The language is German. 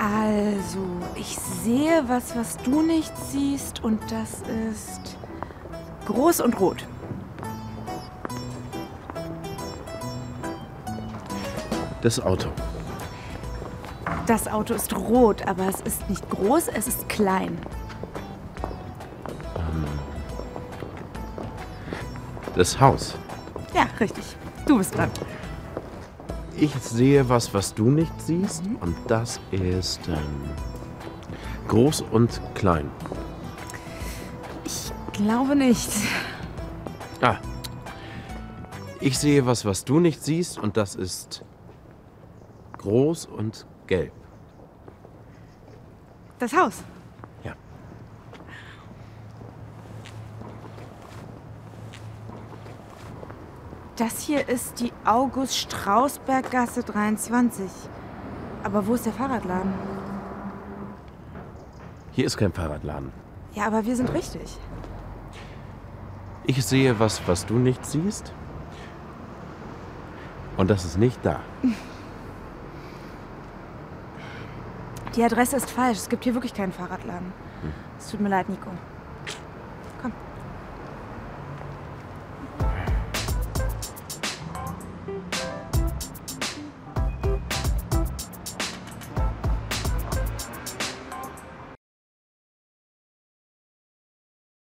Also, ich sehe was, was du nicht siehst und das ist groß und rot. Das Auto. Das Auto ist rot, aber es ist nicht groß, es ist klein. Das Haus. Ja, richtig. Du bist dran. Ich sehe was, was du nicht siehst. Und das ist ähm, groß und klein. Ich glaube nicht. Ah. Ich sehe was, was du nicht siehst. Und das ist groß und gelb. Das Haus. Das hier ist die August-Strausberg-Gasse 23. Aber wo ist der Fahrradladen? Hier ist kein Fahrradladen. Ja, aber wir sind richtig. Ich sehe was, was du nicht siehst. Und das ist nicht da. Die Adresse ist falsch. Es gibt hier wirklich keinen Fahrradladen. Es tut mir leid, Nico. Komm.